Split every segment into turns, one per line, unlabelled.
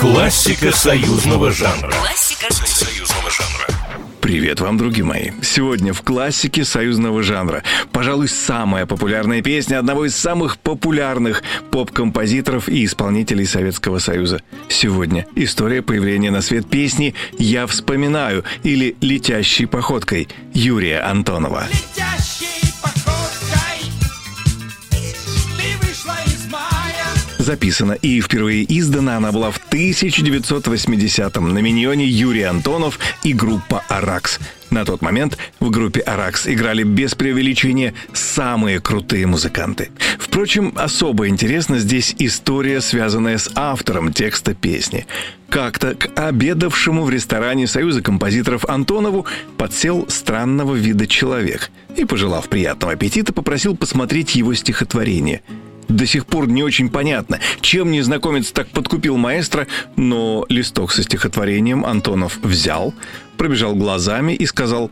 Классика союзного жанра.
Классика союзного жанра.
Привет вам, други мои! Сегодня в классике союзного жанра. Пожалуй, самая популярная песня одного из самых популярных поп-композиторов и исполнителей Советского Союза. Сегодня история появления на свет песни «Я вспоминаю» или «Летящей походкой» Юрия Антонова.
летящей
Записана и впервые издана она была в 1980-м на миньоне Юрий Антонов и группа «Аракс». На тот момент в группе «Аракс» играли без преувеличения самые крутые музыканты. Впрочем, особо интересна здесь история, связанная с автором текста песни. Как-то к обедавшему в ресторане Союза композиторов Антонову подсел странного вида человек и, пожелав приятного аппетита, попросил посмотреть его стихотворение – до сих пор не очень понятно, чем незнакомец так подкупил маэстро, но листок со стихотворением Антонов взял, пробежал глазами и сказал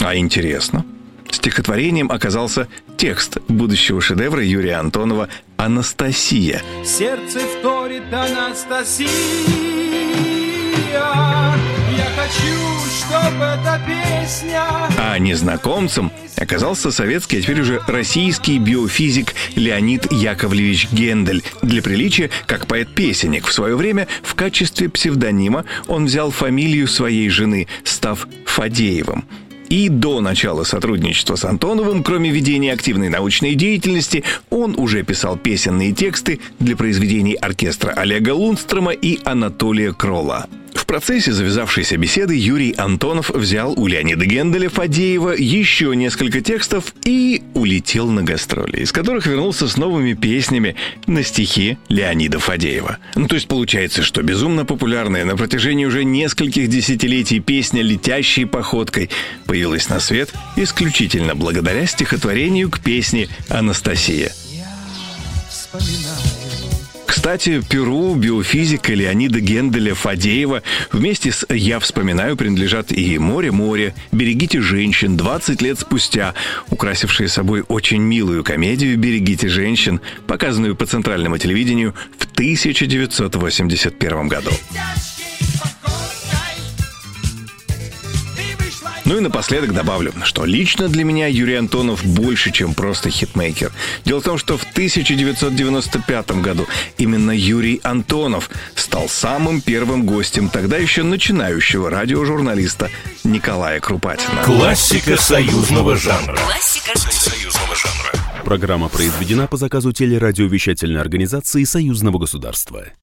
«А интересно». Стихотворением оказался текст будущего шедевра Юрия Антонова «Анастасия».
Сердце вторит Анастасия Я хочу, чтобы эта песня
А незнакомцем оказался советский, а теперь уже российский биофизик Леонид Яковлевич Гендель. Для приличия, как поэт-песенник, в свое время в качестве псевдонима он взял фамилию своей жены, став Фадеевым. И до начала сотрудничества с Антоновым, кроме ведения активной научной деятельности, он уже писал песенные тексты для произведений оркестра Олега Лундстрома и Анатолия Кролла. В процессе завязавшейся беседы Юрий Антонов взял у Леонида Генделя Фадеева еще несколько текстов и улетел на гастроли, из которых вернулся с новыми песнями на стихи Леонида Фадеева. Ну, то есть получается, что безумно популярная на протяжении уже нескольких десятилетий песня «Летящей походкой» появилась на свет исключительно благодаря стихотворению к песне «Анастасия».
Вспоминаю
Кстати, Перу биофизика Леонида Генделя Фадеева вместе с «Я вспоминаю» принадлежат и «Море-море», «Берегите женщин» 20 лет спустя, украсившие собой очень милую комедию «Берегите женщин», показанную по центральному телевидению в 1981 году. Ну и напоследок добавлю, что лично для меня Юрий Антонов больше, чем просто хитмейкер. Дело в том, что в 1995 году именно Юрий Антонов стал самым первым гостем тогда еще начинающего радиожурналиста Николая Крупатина.
Классика союзного жанра.
Классика
Союзного жанра.
Программа произведена по заказу телерадиовещательной организации Союзного государства.